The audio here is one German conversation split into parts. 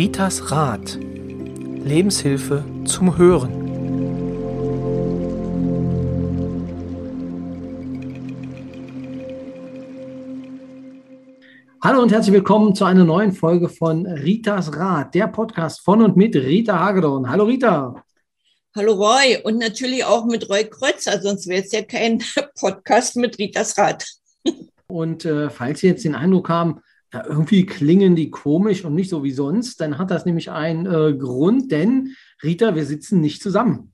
Ritas Rat. Lebenshilfe zum Hören. Hallo und herzlich willkommen zu einer neuen Folge von Ritas Rat, der Podcast von und mit Rita Hagedorn. Hallo Rita. Hallo Roy und natürlich auch mit Roy Kreuzer, sonst wäre es ja kein Podcast mit Ritas Rat. Und äh, falls Sie jetzt den Eindruck haben, ja, irgendwie klingen die komisch und nicht so wie sonst, dann hat das nämlich einen äh, Grund, denn Rita, wir sitzen nicht zusammen.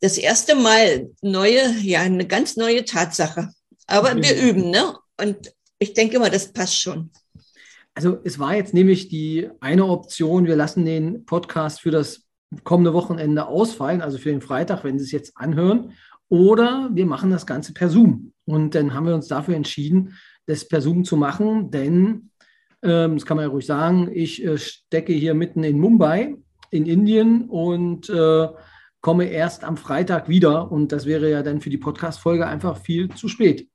Das erste Mal neue, ja, eine ganz neue Tatsache. Aber wir üben, ne? Und ich denke immer, das passt schon. Also es war jetzt nämlich die eine Option, wir lassen den Podcast für das kommende Wochenende ausfallen, also für den Freitag, wenn Sie es jetzt anhören, oder wir machen das Ganze per Zoom. Und dann haben wir uns dafür entschieden, das per Zoom zu machen, denn, ähm, das kann man ja ruhig sagen, ich äh, stecke hier mitten in Mumbai, in Indien und äh, komme erst am Freitag wieder. Und das wäre ja dann für die Podcast-Folge einfach viel zu spät.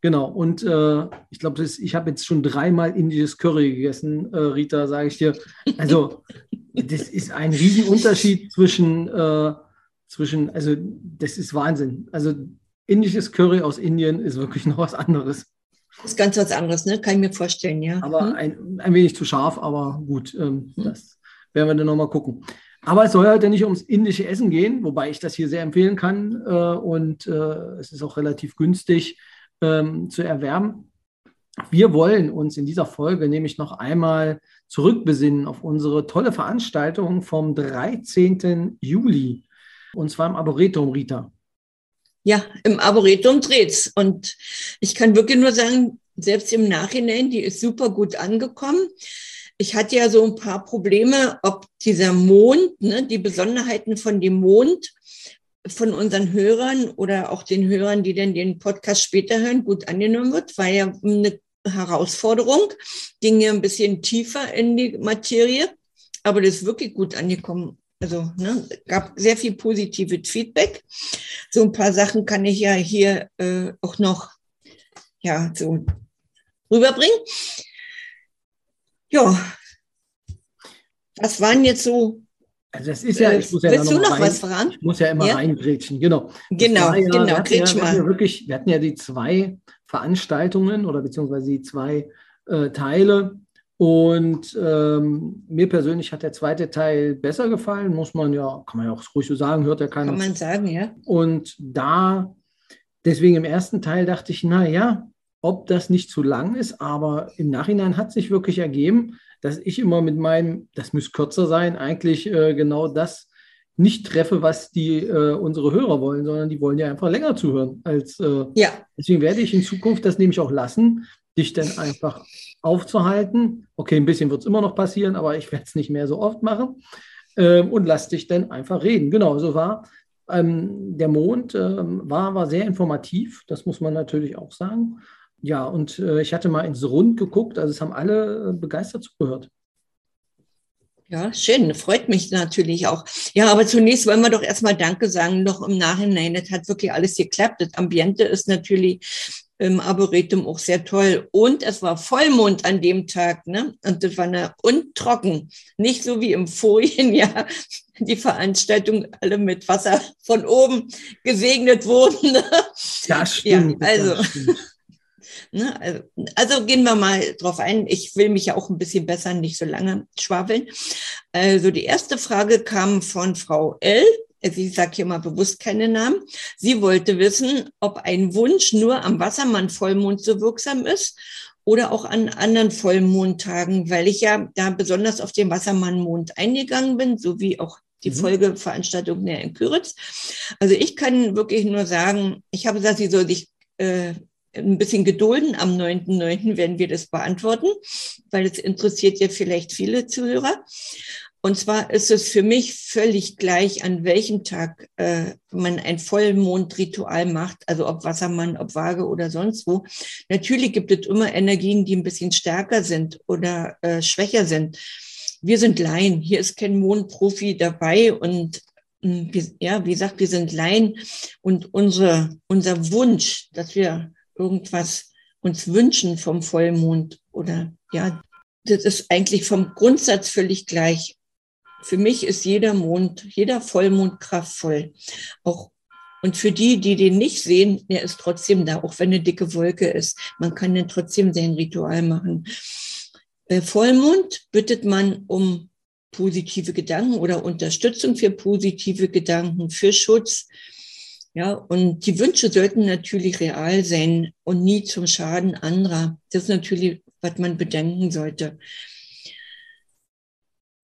Genau, und äh, ich glaube, ich habe jetzt schon dreimal indisches Curry gegessen, äh, Rita, sage ich dir. Also, das ist ein Riesenunterschied zwischen, äh, zwischen, also, das ist Wahnsinn. Also, indisches Curry aus Indien ist wirklich noch was anderes. Das ist ganz was anderes, ne? Kann ich mir vorstellen, ja. Aber hm? ein, ein wenig zu scharf, aber gut, ähm, hm. das werden wir dann nochmal gucken. Aber es soll heute nicht ums indische Essen gehen, wobei ich das hier sehr empfehlen kann. Äh, und äh, es ist auch relativ günstig ähm, zu erwerben. Wir wollen uns in dieser Folge nämlich noch einmal zurückbesinnen auf unsere tolle Veranstaltung vom 13. Juli. Und zwar im Arboretum, Rita. Ja, im Arboretum dreht's. Und ich kann wirklich nur sagen, selbst im Nachhinein, die ist super gut angekommen. Ich hatte ja so ein paar Probleme, ob dieser Mond, ne, die Besonderheiten von dem Mond, von unseren Hörern oder auch den Hörern, die denn den Podcast später hören, gut angenommen wird, war ja eine Herausforderung, ging ja ein bisschen tiefer in die Materie, aber das ist wirklich gut angekommen. Also ne, gab sehr viel positives Feedback. So ein paar Sachen kann ich ja hier äh, auch noch ja so rüberbringen. Ja, was waren jetzt so also das ist ja, ich muss ja Willst du noch rein, was voran? Ich muss ja immer ja? reingrätschen, genau. Genau, ja, genau, wir hatten, ja, wir, hatten ja wirklich, wir hatten ja die zwei Veranstaltungen oder beziehungsweise die zwei äh, Teile. Und ähm, mir persönlich hat der zweite Teil besser gefallen, muss man ja, kann man ja auch ruhig so sagen, hört ja keiner. Kann man sagen, ja. Und da, deswegen im ersten Teil dachte ich, na ja, ob das nicht zu lang ist, aber im Nachhinein hat sich wirklich ergeben, dass ich immer mit meinem, das müsste kürzer sein, eigentlich äh, genau das nicht treffe, was die äh, unsere Hörer wollen, sondern die wollen ja einfach länger zuhören. Als, äh, ja. Deswegen werde ich in Zukunft das nämlich auch lassen, dich dann einfach aufzuhalten. Okay, ein bisschen wird es immer noch passieren, aber ich werde es nicht mehr so oft machen. Ähm, und lass dich dann einfach reden. Genau, so war. Ähm, der Mond ähm, war, war sehr informativ, das muss man natürlich auch sagen. Ja, und äh, ich hatte mal ins Rund geguckt, also es haben alle äh, begeistert zugehört. Ja, schön, freut mich natürlich auch. Ja, aber zunächst wollen wir doch erstmal Danke sagen, noch im Nachhinein. Das hat wirklich alles geklappt. Das Ambiente ist natürlich im Arboretum auch sehr toll. Und es war Vollmond an dem Tag, ne? Und das war eine und trocken. Nicht so wie im Folienjahr, die Veranstaltung alle mit Wasser von oben gesegnet wurden. Ne? Das stimmt. Ja, also. Das stimmt. Ne? Also, also gehen wir mal drauf ein. Ich will mich ja auch ein bisschen besser, nicht so lange schwafeln. Also die erste Frage kam von Frau L. Sie sagt hier mal bewusst keine Namen. Sie wollte wissen, ob ein Wunsch nur am Wassermann-Vollmond so wirksam ist oder auch an anderen Vollmondtagen, weil ich ja da besonders auf den Wassermann-Mond eingegangen bin, so wie auch die mhm. Folgeveranstaltung in Küritz. Also ich kann wirklich nur sagen, ich habe gesagt, sie soll sich äh, ein bisschen gedulden. Am 9.9. werden wir das beantworten, weil es interessiert ja vielleicht viele Zuhörer. Und zwar ist es für mich völlig gleich, an welchem Tag äh, man ein Vollmondritual macht, also ob Wassermann, ob Waage oder sonst wo. Natürlich gibt es immer Energien, die ein bisschen stärker sind oder äh, schwächer sind. Wir sind Laien. Hier ist kein Mondprofi dabei und hm, ja, wie gesagt, wir sind Laien und unsere, unser Wunsch, dass wir irgendwas uns wünschen vom Vollmond oder ja, das ist eigentlich vom Grundsatz völlig gleich. Für mich ist jeder Mond, jeder Vollmond kraftvoll. Auch und für die, die den nicht sehen, der ist trotzdem da, auch wenn eine dicke Wolke ist. Man kann dann trotzdem sein Ritual machen. Bei Vollmond bittet man um positive Gedanken oder Unterstützung für positive Gedanken, für Schutz. Ja, und die Wünsche sollten natürlich real sein und nie zum Schaden anderer. Das ist natürlich, was man bedenken sollte.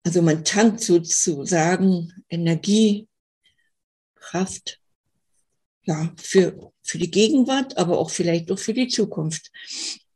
Also man tankt sozusagen Energie, Kraft, ja, für, für die Gegenwart, aber auch vielleicht auch für die Zukunft.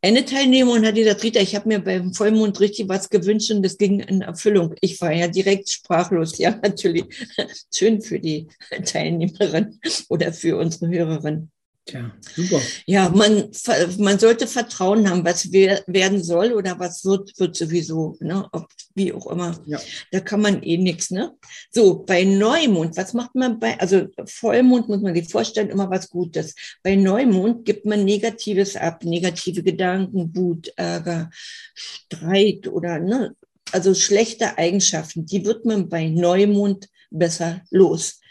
Eine Teilnehmerin hat gesagt, Rita, ich habe mir beim Vollmond richtig was gewünscht und das ging in Erfüllung. Ich war ja direkt sprachlos. Ja, natürlich. Schön für die Teilnehmerin oder für unsere Hörerin. Tja, super. Ja, man, man sollte Vertrauen haben, was werden soll oder was wird, wird sowieso, ne? Ob, wie auch immer. Ja. Da kann man eh nichts, ne? So, bei Neumond, was macht man bei, also Vollmond muss man sich vorstellen, immer was Gutes. Bei Neumond gibt man Negatives ab, negative Gedanken, Wut, Ärger, Streit oder, ne? Also schlechte Eigenschaften, die wird man bei Neumond besser los.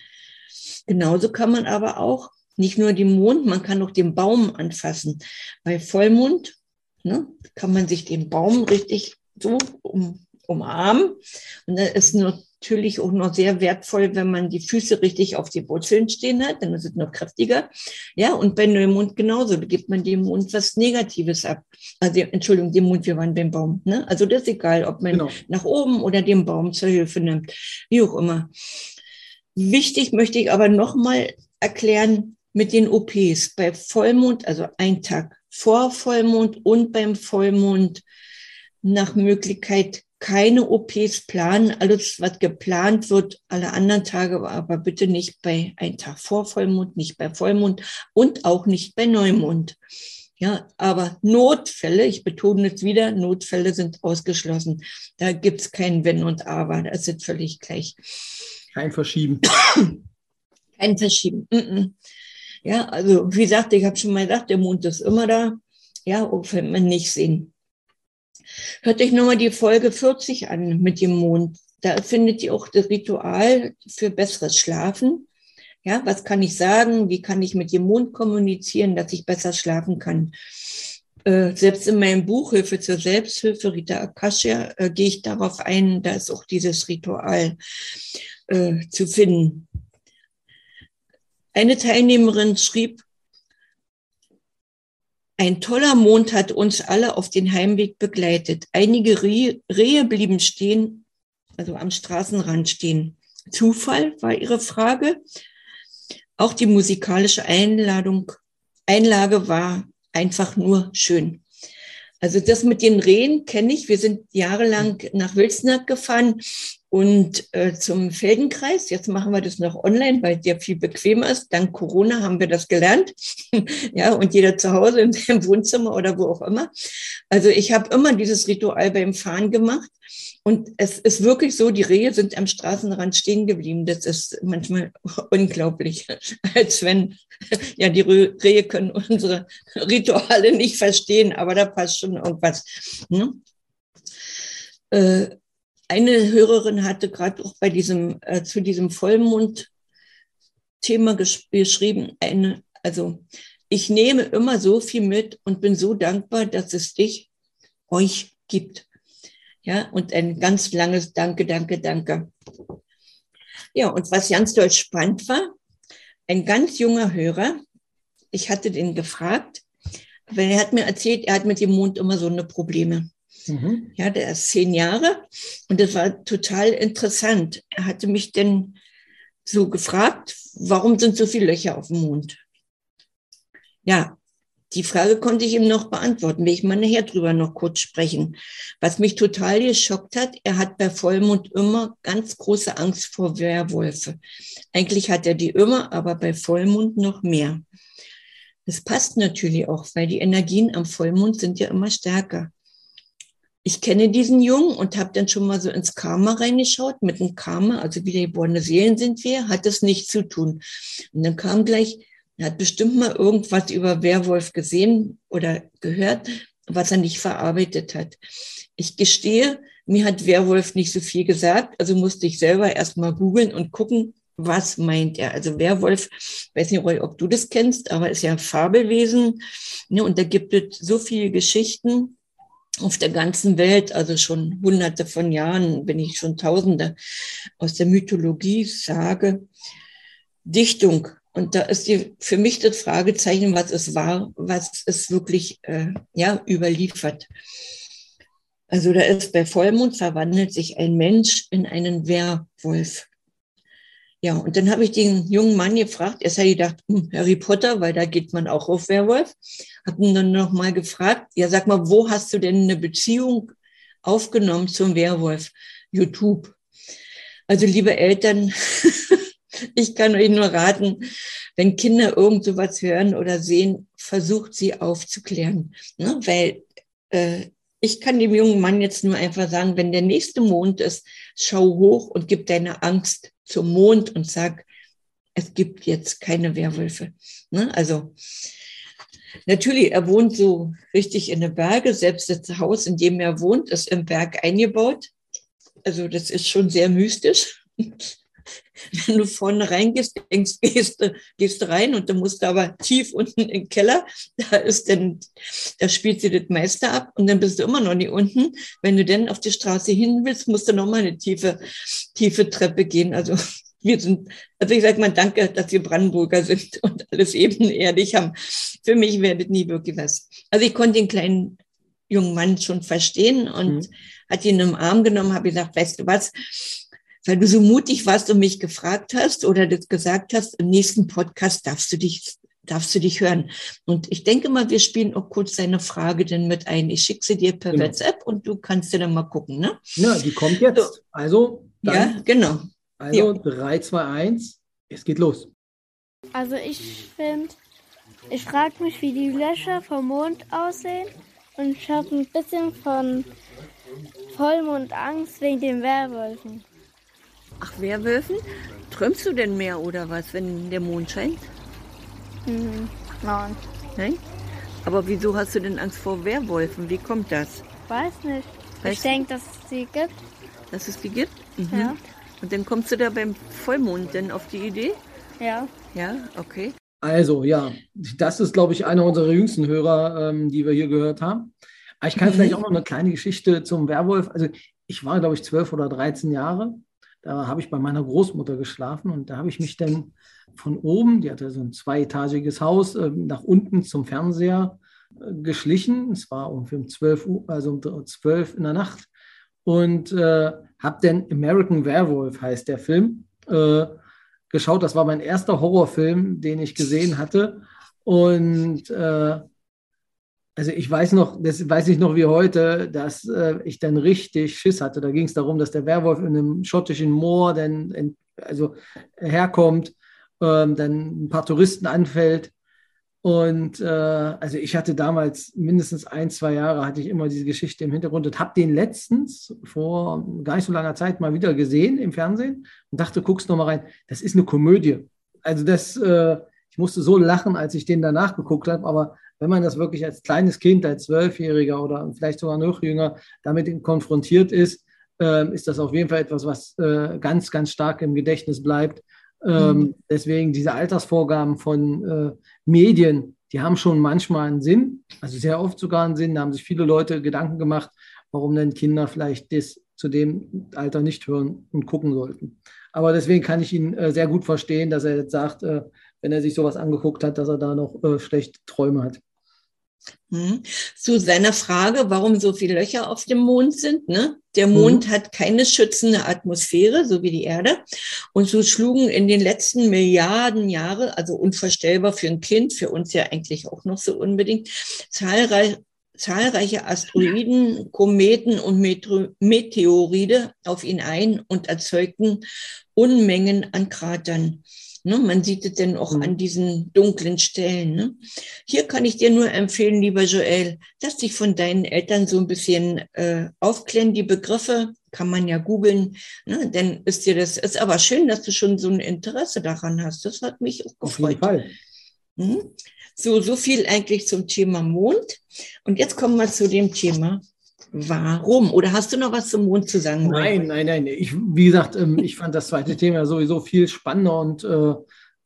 Genauso kann man aber auch nicht nur den Mond, man kann auch den Baum anfassen. Bei Vollmond ne, kann man sich den Baum richtig so um, umarmen. Und da ist natürlich auch noch sehr wertvoll, wenn man die Füße richtig auf die Wurzeln stehen hat, dann ist es noch kräftiger. Ja, und bei Neumond genauso, da gibt man dem Mond was Negatives ab. Also, Entschuldigung, dem Mond, wir waren beim Baum. Ne? Also das ist egal, ob man genau. nach oben oder den Baum zur Hilfe nimmt, wie auch immer. Wichtig möchte ich aber nochmal erklären, mit den OPs bei Vollmond, also ein Tag vor Vollmond und beim Vollmond nach Möglichkeit keine OPs planen. Alles, was geplant wird, alle anderen Tage, aber bitte nicht bei ein Tag vor Vollmond, nicht bei Vollmond und auch nicht bei Neumond. Ja, aber Notfälle, ich betone es wieder, Notfälle sind ausgeschlossen. Da gibt's kein Wenn und Aber, das ist völlig gleich. Kein Verschieben. Kein Verschieben. Mm -mm. Ja, also wie gesagt, ich habe schon mal gesagt, der Mond ist immer da. Ja, auch wenn man nicht sehen. Hört euch nochmal die Folge 40 an mit dem Mond. Da findet ihr auch das Ritual für besseres Schlafen. Ja, was kann ich sagen? Wie kann ich mit dem Mond kommunizieren, dass ich besser schlafen kann? Äh, selbst in meinem Buch Hilfe zur Selbsthilfe, Rita Akasha, äh, gehe ich darauf ein, da ist auch dieses Ritual äh, zu finden. Eine Teilnehmerin schrieb, ein toller Mond hat uns alle auf den Heimweg begleitet. Einige Rehe blieben stehen, also am Straßenrand stehen. Zufall war ihre Frage. Auch die musikalische Einladung, Einlage war einfach nur schön. Also das mit den Rehen kenne ich. Wir sind jahrelang nach Wilsnack gefahren und äh, zum Feldenkreis. Jetzt machen wir das noch online, weil der viel bequemer ist. Dank Corona haben wir das gelernt. ja, und jeder zu Hause im, im Wohnzimmer oder wo auch immer. Also ich habe immer dieses Ritual beim Fahren gemacht. Und es ist wirklich so, die Rehe sind am Straßenrand stehen geblieben. Das ist manchmal unglaublich. Als wenn, ja, die Rehe können unsere Rituale nicht verstehen, aber da passt schon irgendwas. Ne? Äh, eine Hörerin hatte gerade auch bei diesem, äh, zu diesem Vollmond-Thema gesch geschrieben, eine, also ich nehme immer so viel mit und bin so dankbar, dass es dich, euch gibt. Ja, und ein ganz langes Danke, Danke, Danke. Ja, und was ganz doll spannend war, ein ganz junger Hörer, ich hatte den gefragt, weil er hat mir erzählt, er hat mit dem Mond immer so eine Probleme. Mhm. Ja, der ist zehn Jahre und das war total interessant. Er hatte mich denn so gefragt, warum sind so viele Löcher auf dem Mond? Ja, die Frage konnte ich ihm noch beantworten, will ich mal nachher drüber noch kurz sprechen. Was mich total geschockt hat, er hat bei Vollmond immer ganz große Angst vor Werwölfe. Eigentlich hat er die immer, aber bei Vollmond noch mehr. Das passt natürlich auch, weil die Energien am Vollmond sind ja immer stärker ich kenne diesen Jungen und habe dann schon mal so ins Karma reingeschaut. Mit dem Karma, also wiedergeborene Seelen sind wir, hat das nichts zu tun. Und dann kam gleich, er hat bestimmt mal irgendwas über Werwolf gesehen oder gehört. was er nicht verarbeitet hat. Ich gestehe, mir hat Werwolf nicht so viel gesagt, also musste ich selber erstmal googeln und gucken, was meint er? Also Werwolf, weiß nicht, Roy, ob du das kennst, aber ist ja ein Fabelwesen. Ne, und da gibt es so viele Geschichten auf der ganzen Welt, also schon hunderte von Jahren, wenn ich schon tausende aus der Mythologie sage, Dichtung. Und da ist die, für mich das Fragezeichen, was es war, was es wirklich äh, ja, überliefert. Also da ist bei Vollmond verwandelt sich ein Mensch in einen Werwolf. Ja, und dann habe ich den jungen Mann gefragt, er hat gedacht, hm, Harry Potter, weil da geht man auch auf Werwolf. Hab ihn dann nochmal gefragt, ja, sag mal, wo hast du denn eine Beziehung aufgenommen zum Werwolf? YouTube. Also, liebe Eltern, ich kann euch nur raten, wenn Kinder irgend sowas hören oder sehen, versucht sie aufzuklären. Ne? Weil äh, ich kann dem jungen Mann jetzt nur einfach sagen, wenn der nächste Mond ist, schau hoch und gib deine Angst zum Mond und sag, es gibt jetzt keine Werwölfe. Ne? Also natürlich, er wohnt so richtig in den Berge. Selbst das Haus, in dem er wohnt, ist im Berg eingebaut. Also das ist schon sehr mystisch. Wenn du vorne reingehst, denkst, gehst du, gehst du rein und dann musst du aber tief unten im Keller. Da ist dann, da spielt sie das Meister ab und dann bist du immer noch nicht unten. Wenn du dann auf die Straße hin willst, musst du nochmal eine tiefe, tiefe Treppe gehen. Also wir sind, also ich sage mal danke, dass wir Brandenburger sind und alles ebenerdig haben. Für mich wäre das nie wirklich was. Also ich konnte den kleinen jungen Mann schon verstehen und mhm. hat ihn im Arm genommen, habe gesagt, weißt du was, weil du so mutig warst und mich gefragt hast oder das gesagt hast, im nächsten Podcast darfst du dich darfst du dich hören. Und ich denke mal, wir spielen auch kurz deine Frage denn mit ein. Ich schicke sie dir per genau. WhatsApp und du kannst dir dann mal gucken, ne? Ja, die kommt jetzt. So. Also, dann, ja, genau. Also ja. 3, 2, 1, es geht los. Also ich finde, ich frage mich, wie die Löcher vom Mond aussehen und ich habe ein bisschen von Vollmond Angst wegen den Werwölfen. Ach, Werwölfen? Träumst du denn mehr oder was, wenn der Mond scheint? Mhm. Nein. Nein? Aber wieso hast du denn Angst vor Werwölfen? Wie kommt das? Weiß nicht. Weißt ich denke, dass es sie gibt. Dass es die gibt? Mhm. Ja. Und dann kommst du da beim Vollmond denn auf die Idee? Ja. Ja, okay. Also, ja, das ist, glaube ich, einer unserer jüngsten Hörer, ähm, die wir hier gehört haben. Aber ich kann mhm. vielleicht auch noch eine kleine Geschichte zum Werwolf. Also, ich war, glaube ich, zwölf oder dreizehn Jahre da habe ich bei meiner Großmutter geschlafen und da habe ich mich dann von oben, die hatte so ein zweietagiges Haus, ähm, nach unten zum Fernseher äh, geschlichen. Es war ungefähr um 12 Uhr, also um 12 in der Nacht. Und äh, habe dann American Werewolf, heißt der Film, äh, geschaut. Das war mein erster Horrorfilm, den ich gesehen hatte. Und äh, also ich weiß noch, das weiß ich noch wie heute, dass äh, ich dann richtig Schiss hatte. Da ging es darum, dass der Werwolf in einem schottischen Moor dann in, also herkommt, ähm, dann ein paar Touristen anfällt. Und äh, also ich hatte damals mindestens ein, zwei Jahre hatte ich immer diese Geschichte im Hintergrund und habe den letztens vor gar nicht so langer Zeit mal wieder gesehen im Fernsehen und dachte, guckst noch mal rein. Das ist eine Komödie. Also das, äh, ich musste so lachen, als ich den danach geguckt habe, aber wenn man das wirklich als kleines Kind, als Zwölfjähriger oder vielleicht sogar noch jünger damit konfrontiert ist, äh, ist das auf jeden Fall etwas, was äh, ganz, ganz stark im Gedächtnis bleibt. Ähm, mhm. Deswegen diese Altersvorgaben von äh, Medien, die haben schon manchmal einen Sinn, also sehr oft sogar einen Sinn. Da haben sich viele Leute Gedanken gemacht, warum denn Kinder vielleicht das zu dem Alter nicht hören und gucken sollten. Aber deswegen kann ich ihn äh, sehr gut verstehen, dass er jetzt sagt, äh, wenn er sich sowas angeguckt hat, dass er da noch äh, schlechte Träume hat. Hm. Zu seiner Frage, warum so viele Löcher auf dem Mond sind. Ne? Der Mond mhm. hat keine schützende Atmosphäre, so wie die Erde. Und so schlugen in den letzten Milliarden Jahre, also unvorstellbar für ein Kind, für uns ja eigentlich auch noch so unbedingt, zahlreich, zahlreiche Asteroiden, Kometen und Meteoride auf ihn ein und erzeugten Unmengen an Kratern. Ne? Man sieht es denn auch mhm. an diesen dunklen Stellen. Ne? Hier kann ich dir nur empfehlen, lieber Joel, dass dich von deinen Eltern so ein bisschen äh, aufklären. Die Begriffe kann man ja googeln. Ne? Denn ist dir das, ist aber schön, dass du schon so ein Interesse daran hast. Das hat mich auch gefreut. Auf jeden Fall. Hm? So, so viel eigentlich zum Thema Mond. Und jetzt kommen wir zu dem Thema Warum? Oder hast du noch was zum Mond zu sagen? Nein, nein, nein. Ich, wie gesagt, ähm, ich fand das zweite Thema sowieso viel spannender und äh,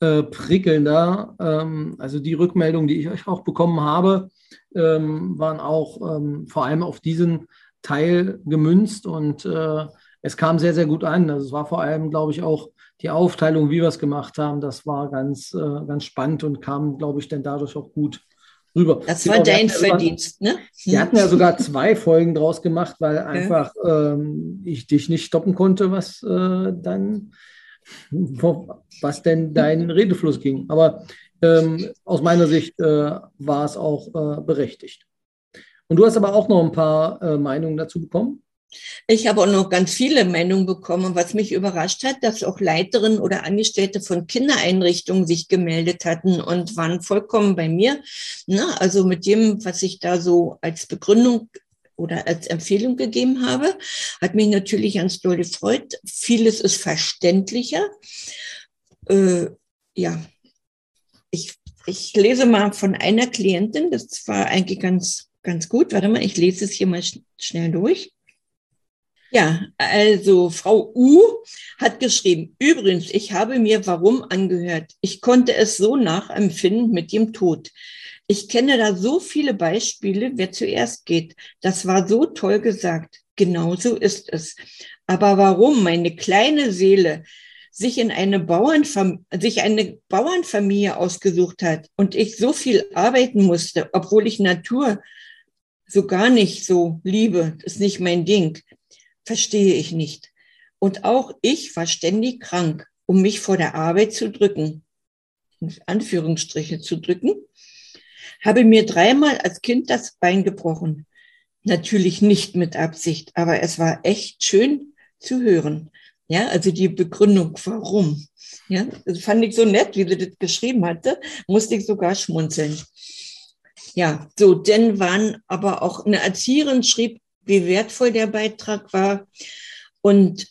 äh, prickelnder. Ähm, also die Rückmeldungen, die ich auch bekommen habe, ähm, waren auch ähm, vor allem auf diesen Teil gemünzt und äh, es kam sehr, sehr gut an. Also es war vor allem, glaube ich, auch die Aufteilung, wie wir es gemacht haben, das war ganz, äh, ganz spannend und kam, glaube ich, dann dadurch auch gut rüber. Das war dein Verdienst, ne? Wir hatten ja sogar zwei Folgen draus gemacht, weil einfach ähm, ich dich nicht stoppen konnte, was äh, dann, was denn dein Redefluss ging. Aber ähm, aus meiner Sicht äh, war es auch äh, berechtigt. Und du hast aber auch noch ein paar äh, Meinungen dazu bekommen? Ich habe auch noch ganz viele Meinungen bekommen, was mich überrascht hat, dass auch Leiterinnen oder Angestellte von Kindereinrichtungen sich gemeldet hatten und waren vollkommen bei mir. Na, also mit dem, was ich da so als Begründung oder als Empfehlung gegeben habe, hat mich natürlich ganz doll gefreut. Vieles ist verständlicher. Äh, ja, ich, ich lese mal von einer Klientin, das war eigentlich ganz, ganz gut. Warte mal, ich lese es hier mal sch schnell durch. Ja, also Frau U hat geschrieben, übrigens, ich habe mir warum angehört. Ich konnte es so nachempfinden mit dem Tod. Ich kenne da so viele Beispiele, wer zuerst geht. Das war so toll gesagt. Genauso ist es. Aber warum meine kleine Seele sich in eine Bauernfam sich eine Bauernfamilie ausgesucht hat und ich so viel arbeiten musste, obwohl ich Natur so gar nicht so liebe, ist nicht mein Ding verstehe ich nicht. Und auch ich war ständig krank, um mich vor der Arbeit zu drücken, Anführungsstriche zu drücken, habe mir dreimal als Kind das Bein gebrochen. Natürlich nicht mit Absicht, aber es war echt schön zu hören. Ja, also die Begründung, warum. Ja, das fand ich so nett, wie sie das geschrieben hatte, musste ich sogar schmunzeln. Ja, so, denn waren aber auch eine Erzieherin schrieb, wie wertvoll der Beitrag war. Und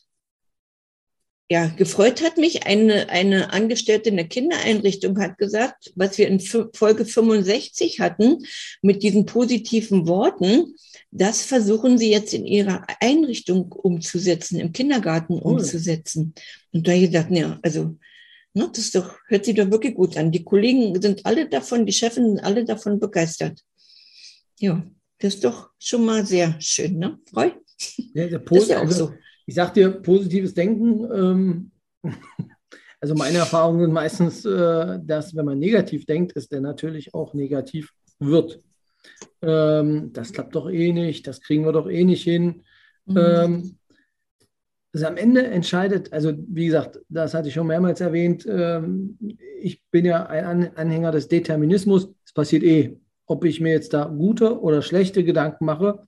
ja, gefreut hat mich eine, eine Angestellte in der Kindereinrichtung hat gesagt, was wir in Folge 65 hatten mit diesen positiven Worten, das versuchen sie jetzt in ihrer Einrichtung umzusetzen, im Kindergarten cool. umzusetzen. Und da habe ich gedacht, ja, also, ne, das doch, hört sich doch wirklich gut an. Die Kollegen sind alle davon, die Chefin sind alle davon begeistert. Ja. Das ist doch schon mal sehr schön, ne? Freu? Ja, das ist ja also, so. Ich sag dir, positives Denken. Ähm, also meine Erfahrungen sind meistens, äh, dass wenn man negativ denkt, ist der natürlich auch negativ wird. Ähm, das klappt doch eh nicht, das kriegen wir doch eh nicht hin. Mhm. Ähm, also am Ende entscheidet, also wie gesagt, das hatte ich schon mehrmals erwähnt, ähm, ich bin ja ein Anhänger des Determinismus, es passiert eh ob ich mir jetzt da gute oder schlechte Gedanken mache.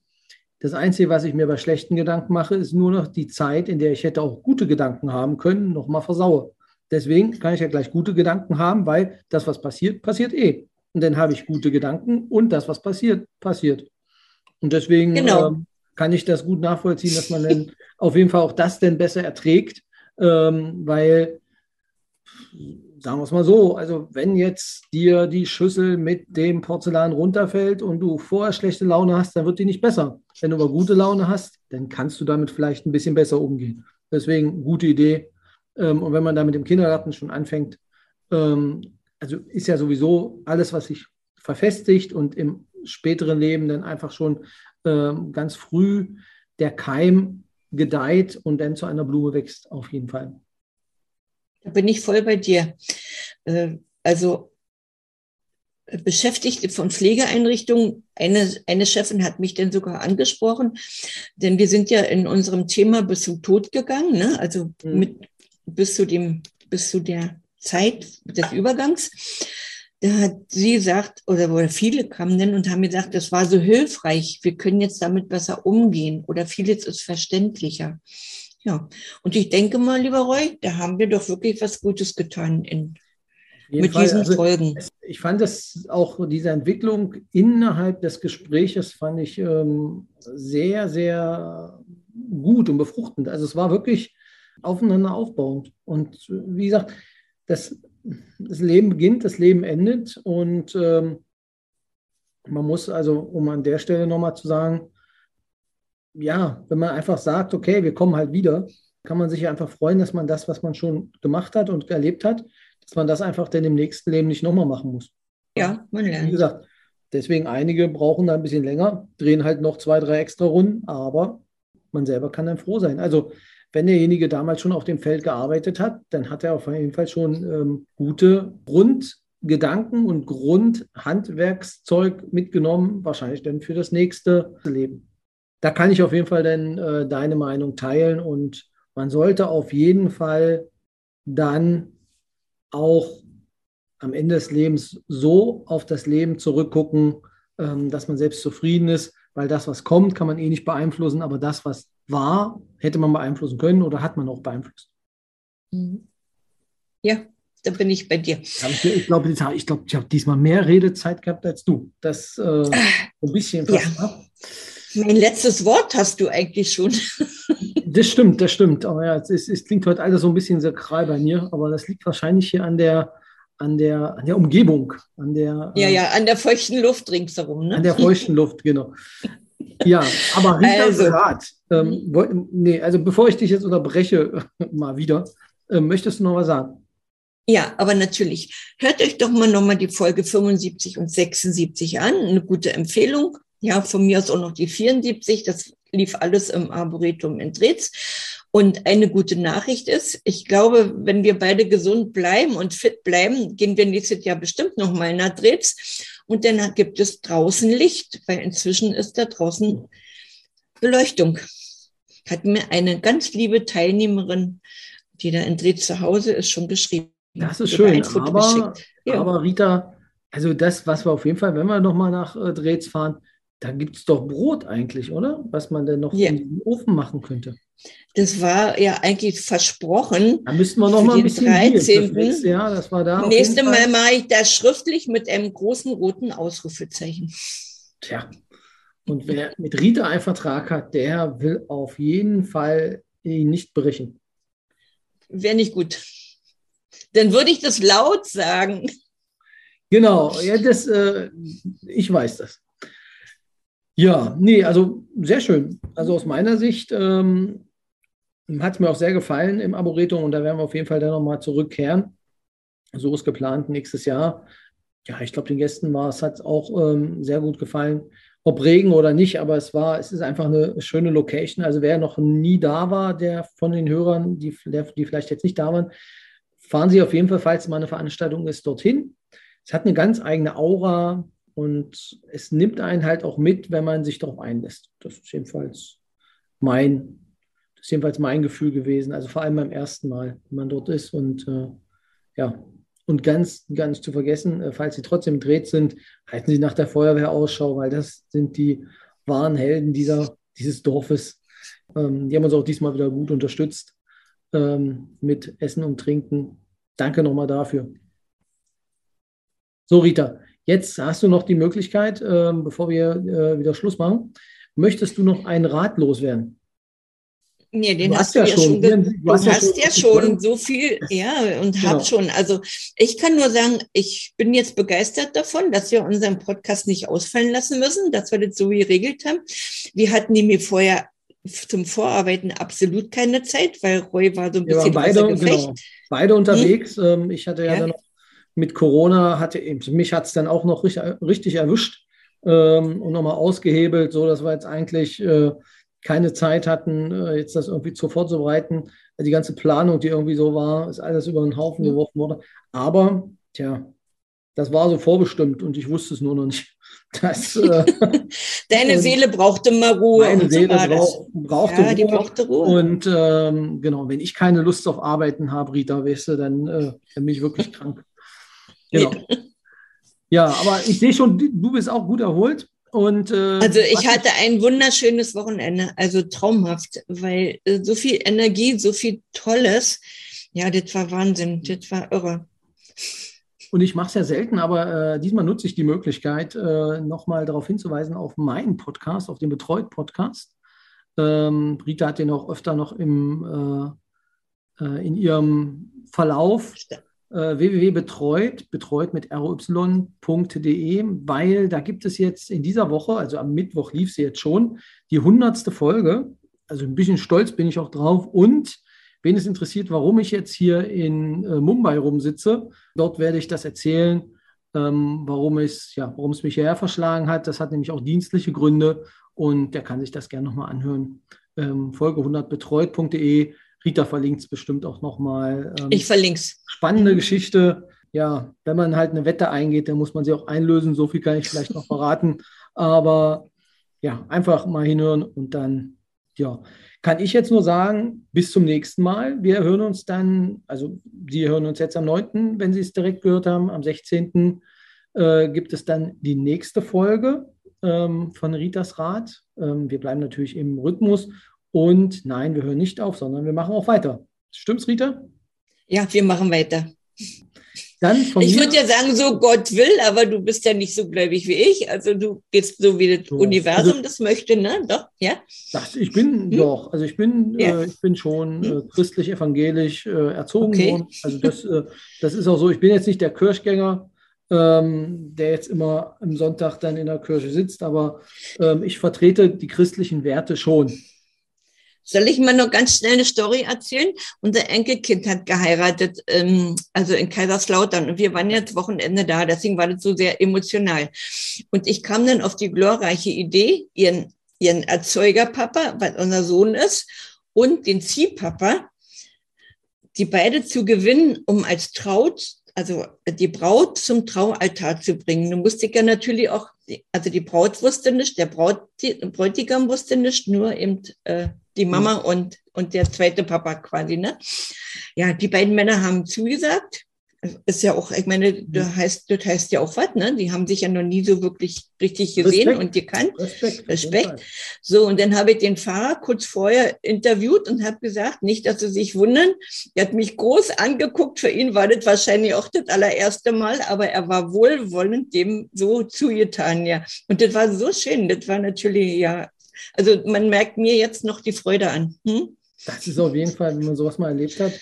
Das Einzige, was ich mir bei schlechten Gedanken mache, ist nur noch die Zeit, in der ich hätte auch gute Gedanken haben können, nochmal versaue. Deswegen kann ich ja gleich gute Gedanken haben, weil das, was passiert, passiert eh. Und dann habe ich gute Gedanken und das, was passiert, passiert. Und deswegen genau. ähm, kann ich das gut nachvollziehen, dass man dann auf jeden Fall auch das denn besser erträgt, ähm, weil sagen wir es mal so, also wenn jetzt dir die Schüssel mit dem Porzellan runterfällt und du vorher schlechte Laune hast, dann wird die nicht besser. Wenn du aber gute Laune hast, dann kannst du damit vielleicht ein bisschen besser umgehen. Deswegen gute Idee. Ähm, und wenn man da mit dem Kindergarten schon anfängt, ähm, also ist ja sowieso alles, was sich verfestigt und im späteren Leben dann einfach schon ähm, ganz früh der Keim gedeiht und dann zu einer Blume wächst, auf jeden Fall. Da bin ich voll bei dir. Äh, also Beschäftigte von Pflegeeinrichtungen, eine, eine Chefin hat mich denn sogar angesprochen, denn wir sind ja in unserem Thema bis zum Tod gegangen, ne? also mhm. mit, bis, zu dem, bis zu der Zeit des Übergangs. Da hat sie gesagt, oder, oder viele kamen dann und haben gesagt, das war so hilfreich, wir können jetzt damit besser umgehen oder vieles ist verständlicher. Ja, und ich denke mal, lieber Roy, da haben wir doch wirklich was Gutes getan in, mit Fall. diesen also, Folgen. Ich fand das auch, diese Entwicklung innerhalb des Gespräches fand ich ähm, sehr, sehr gut und befruchtend. Also es war wirklich aufeinander aufbauend. Und wie gesagt, das das Leben beginnt, das Leben endet und ähm, man muss also, um an der Stelle nochmal zu sagen, ja, wenn man einfach sagt, okay, wir kommen halt wieder, kann man sich einfach freuen, dass man das, was man schon gemacht hat und erlebt hat, dass man das einfach dann im nächsten Leben nicht nochmal machen muss. Ja, man lernt. Wie gesagt, deswegen einige brauchen da ein bisschen länger, drehen halt noch zwei, drei extra Runden, aber man selber kann dann froh sein. Also wenn derjenige damals schon auf dem Feld gearbeitet hat, dann hat er auf jeden Fall schon ähm, gute Grundgedanken und Grundhandwerkszeug mitgenommen, wahrscheinlich dann für das nächste Leben. Da kann ich auf jeden Fall dann äh, deine Meinung teilen und man sollte auf jeden Fall dann auch am Ende des Lebens so auf das Leben zurückgucken, ähm, dass man selbst zufrieden ist, weil das, was kommt, kann man eh nicht beeinflussen, aber das, was war, hätte man beeinflussen können oder hat man auch beeinflusst. Mhm. Ja, da bin ich bei dir. Ich glaube, ich, glaub, ich habe diesmal mehr Redezeit gehabt als du. Das äh, ah, ein bisschen. Ja. Mein letztes Wort hast du eigentlich schon. das stimmt, das stimmt. Aber ja, es, es, klingt heute alles so ein bisschen sakral bei mir, aber das liegt wahrscheinlich hier an der, an der, an der Umgebung, an der. Ja, äh, ja, an der feuchten Luft ringsherum. Ne? An der feuchten Luft, genau. Ja, aber Rita also. Rat, ähm, nee, also bevor ich dich jetzt unterbreche, mal wieder, äh, möchtest du noch was sagen? Ja, aber natürlich. Hört euch doch mal nochmal die Folge 75 und 76 an. Eine gute Empfehlung. Ja, von mir aus auch noch die 74. Das lief alles im Arboretum in Dretz. Und eine gute Nachricht ist, ich glaube, wenn wir beide gesund bleiben und fit bleiben, gehen wir nächstes Jahr bestimmt nochmal nach Dretz. Und dann gibt es draußen Licht, weil inzwischen ist da draußen Beleuchtung. Hat mir eine ganz liebe Teilnehmerin, die da in Dretz zu Hause ist, schon geschrieben. Das ist schön, aber, ja. aber Rita, also das, was wir auf jeden Fall, wenn wir nochmal nach äh, Dretz fahren, da gibt es doch Brot eigentlich, oder? Was man denn noch ja. in den Ofen machen könnte. Das war ja eigentlich versprochen. Da müssten wir noch mal ein bisschen 13. Das Jahr, das war da. Nächste Mal mache ich das schriftlich mit einem großen roten Ausrufezeichen. Tja. Und wer mit Rita einen Vertrag hat, der will auf jeden Fall ihn nicht berichten. Wäre nicht gut. Dann würde ich das laut sagen. Genau, ja, das, äh, ich weiß das. Ja, nee, also sehr schön. Also aus meiner Sicht ähm, hat es mir auch sehr gefallen im Arboretum und da werden wir auf jeden Fall dann nochmal zurückkehren. So ist geplant nächstes Jahr. Ja, ich glaube, den Gästen war es hat auch ähm, sehr gut gefallen. Ob Regen oder nicht, aber es war, es ist einfach eine schöne Location. Also wer noch nie da war, der von den Hörern, die, der, die vielleicht jetzt nicht da waren, fahren Sie auf jeden Fall, falls mal eine Veranstaltung ist, dorthin. Es hat eine ganz eigene Aura. Und es nimmt einen halt auch mit, wenn man sich darauf einlässt. Das ist jedenfalls mein, das ist jedenfalls mein Gefühl gewesen. Also vor allem beim ersten Mal, wenn man dort ist. Und äh, ja, und ganz, ganz zu vergessen, äh, falls Sie trotzdem dreht sind, halten Sie nach der Feuerwehr Ausschau, weil das sind die wahren Helden dieser, dieses Dorfes. Ähm, die haben uns auch diesmal wieder gut unterstützt ähm, mit Essen und Trinken. Danke nochmal dafür. So, Rita, Jetzt hast du noch die Möglichkeit, äh, bevor wir äh, wieder Schluss machen, möchtest du noch einen Rat loswerden? Nee, den du hast, du ja schon. Du, du hast, hast ja schon, schon so viel, ja, und genau. hab schon. Also ich kann nur sagen, ich bin jetzt begeistert davon, dass wir unseren Podcast nicht ausfallen lassen müssen, dass wir das so geregelt haben. Wir hatten nämlich vorher zum Vorarbeiten absolut keine Zeit, weil Roy war so ein bisschen waren beide, genau, beide unterwegs. Hm? Ich hatte ja, ja. dann noch mit Corona hatte mich hat es dann auch noch richtig, richtig erwischt ähm, und nochmal ausgehebelt, so dass wir jetzt eigentlich äh, keine Zeit hatten, äh, jetzt das irgendwie zu vorzubereiten. Die ganze Planung, die irgendwie so war, ist alles über den Haufen geworfen worden. Aber, tja, das war so vorbestimmt und ich wusste es nur noch nicht. Das, äh, Deine Seele brauchte mal Ruhe. Meine Seele brauch, brauchte, ja, Ruhe. brauchte Ruhe. Und ähm, genau, wenn ich keine Lust auf Arbeiten habe, Rita, weißt du, dann äh, bin ich wirklich krank. Genau. Ja, aber ich sehe schon, du bist auch gut erholt. Und, äh, also ich hatte ein wunderschönes Wochenende, also traumhaft, weil äh, so viel Energie, so viel Tolles. Ja, das war Wahnsinn, das war irre. Und ich mache es ja selten, aber äh, diesmal nutze ich die Möglichkeit, äh, nochmal darauf hinzuweisen auf meinen Podcast, auf den Betreut-Podcast. Ähm, Rita hat den auch öfter noch im, äh, äh in ihrem Verlauf äh, www.betreut, betreut mit roy.de, weil da gibt es jetzt in dieser Woche, also am Mittwoch lief sie jetzt schon, die hundertste Folge. Also ein bisschen stolz bin ich auch drauf. Und wen es interessiert, warum ich jetzt hier in äh, Mumbai rumsitze, dort werde ich das erzählen, ähm, warum, es, ja, warum es mich hierher verschlagen hat. Das hat nämlich auch dienstliche Gründe und der kann sich das gerne nochmal anhören. Ähm, Folge 100 betreut.de Rita verlinkt es bestimmt auch nochmal. Ähm, ich verlinke es. Spannende Geschichte. Ja, wenn man halt eine Wette eingeht, dann muss man sie auch einlösen. So viel kann ich vielleicht noch verraten. Aber ja, einfach mal hinhören und dann, ja, kann ich jetzt nur sagen, bis zum nächsten Mal. Wir hören uns dann, also Sie hören uns jetzt am 9., wenn Sie es direkt gehört haben. Am 16. Äh, gibt es dann die nächste Folge ähm, von Ritas Rat. Ähm, wir bleiben natürlich im Rhythmus und nein, wir hören nicht auf, sondern wir machen auch weiter. Stimmt's, Rita? Ja, wir machen weiter. Dann ich würde ja sagen, so Gott will, aber du bist ja nicht so gläubig wie ich. Also du gehst so, wie das so. Universum also, das möchte, ne? Doch, ja? Das, ich bin hm? doch, also ich bin, ja. äh, ich bin schon äh, hm? christlich-evangelisch äh, erzogen okay. worden. Also das, äh, das ist auch so, ich bin jetzt nicht der Kirchgänger, ähm, der jetzt immer am Sonntag dann in der Kirche sitzt, aber ähm, ich vertrete die christlichen Werte schon. Soll ich mal noch ganz schnell eine Story erzählen? Unser Enkelkind hat geheiratet, ähm, also in Kaiserslautern. Und wir waren jetzt Wochenende da, deswegen war das so sehr emotional. Und ich kam dann auf die glorreiche Idee, ihren, ihren Erzeugerpapa, was unser Sohn ist, und den Ziehpapa, die beide zu gewinnen, um als Traut also die Braut zum Traualtar zu bringen. Du musst ja natürlich auch, also die Braut wusste nicht, der Braut, Bräutigam wusste nicht, nur eben äh, die Mama und, und der zweite Papa quasi. Ne? Ja, die beiden Männer haben zugesagt ist ja auch, ich meine, das heißt, das heißt ja auch was, ne? Die haben sich ja noch nie so wirklich richtig gesehen Respekt. und gekannt. Respekt. Respekt. So, und dann habe ich den Fahrer kurz vorher interviewt und habe gesagt, nicht, dass sie sich wundern. Er hat mich groß angeguckt. Für ihn war das wahrscheinlich auch das allererste Mal, aber er war wohlwollend dem so zugetan, ja. Und das war so schön. Das war natürlich, ja, also man merkt mir jetzt noch die Freude an. Hm? Das ist auf jeden Fall, wenn man sowas mal erlebt hat,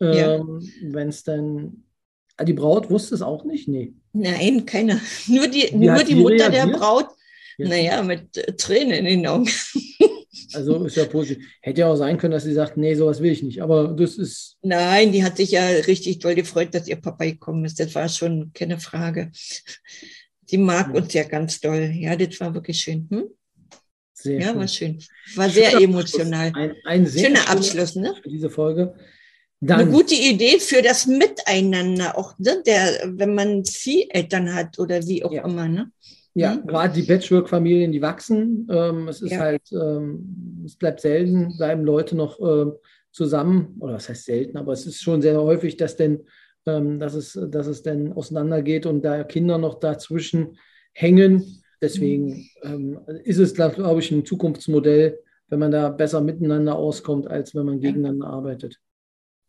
ja. Ähm, Wenn es dann. Ah, die Braut wusste es auch nicht? Nee. Nein, keiner. Nur die, nur die Mutter reagiert? der Braut. Ja. Naja, mit äh, Tränen in den Augen. Also ist ja positiv. Hätte ja auch sein können, dass sie sagt, nee, sowas will ich nicht. Aber das ist. Nein, die hat sich ja richtig toll gefreut, dass ihr Papa gekommen ist. Das war schon keine Frage. Die mag ja. uns ja ganz doll. Ja, das war wirklich schön. Hm? Sehr ja, schön. war schön. War sehr schöner emotional. Ein, ein sehr schöner Abschluss, ne? Für diese Folge. Dann, eine gute Idee für das Miteinander, auch ne, der, wenn man Zieheltern hat oder wie auch ja. immer. Ne? Ja, mhm. gerade die Patchwork-Familien, die wachsen. Ähm, es ist ja. halt, ähm, es bleibt selten, bleiben Leute noch äh, zusammen, oder was heißt selten, aber es ist schon sehr häufig, dass denn, ähm, dass es, dass es denn auseinandergeht und da Kinder noch dazwischen hängen. Deswegen mhm. ist es, glaube ich, ein Zukunftsmodell, wenn man da besser miteinander auskommt, als wenn man gegeneinander arbeitet.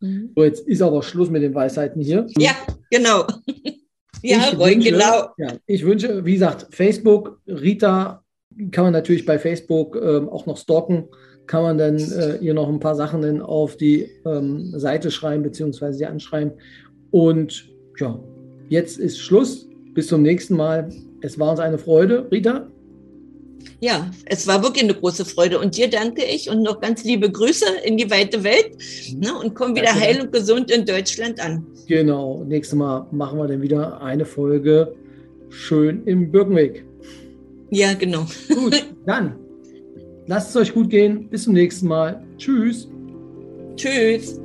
Mhm. So, jetzt ist aber Schluss mit den Weisheiten hier. Ja, genau. ja, ich wünsche, genau. Ja, ich wünsche, wie gesagt, Facebook, Rita kann man natürlich bei Facebook ähm, auch noch stalken. Kann man dann äh, ihr noch ein paar Sachen dann auf die ähm, Seite schreiben, beziehungsweise sie anschreiben. Und ja, jetzt ist Schluss. Bis zum nächsten Mal. Es war uns eine Freude, Rita. Ja, es war wirklich eine große Freude. Und dir danke ich und noch ganz liebe Grüße in die weite Welt ne, und komm wieder heil und gesund in Deutschland an. Genau, nächstes Mal machen wir dann wieder eine Folge schön im Birkenweg. Ja, genau. Gut, dann lasst es euch gut gehen. Bis zum nächsten Mal. Tschüss. Tschüss.